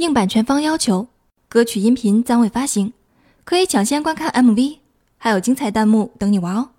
应版权方要求，歌曲音频暂未发行，可以抢先观看 MV 还有精彩弹幕等你玩哦。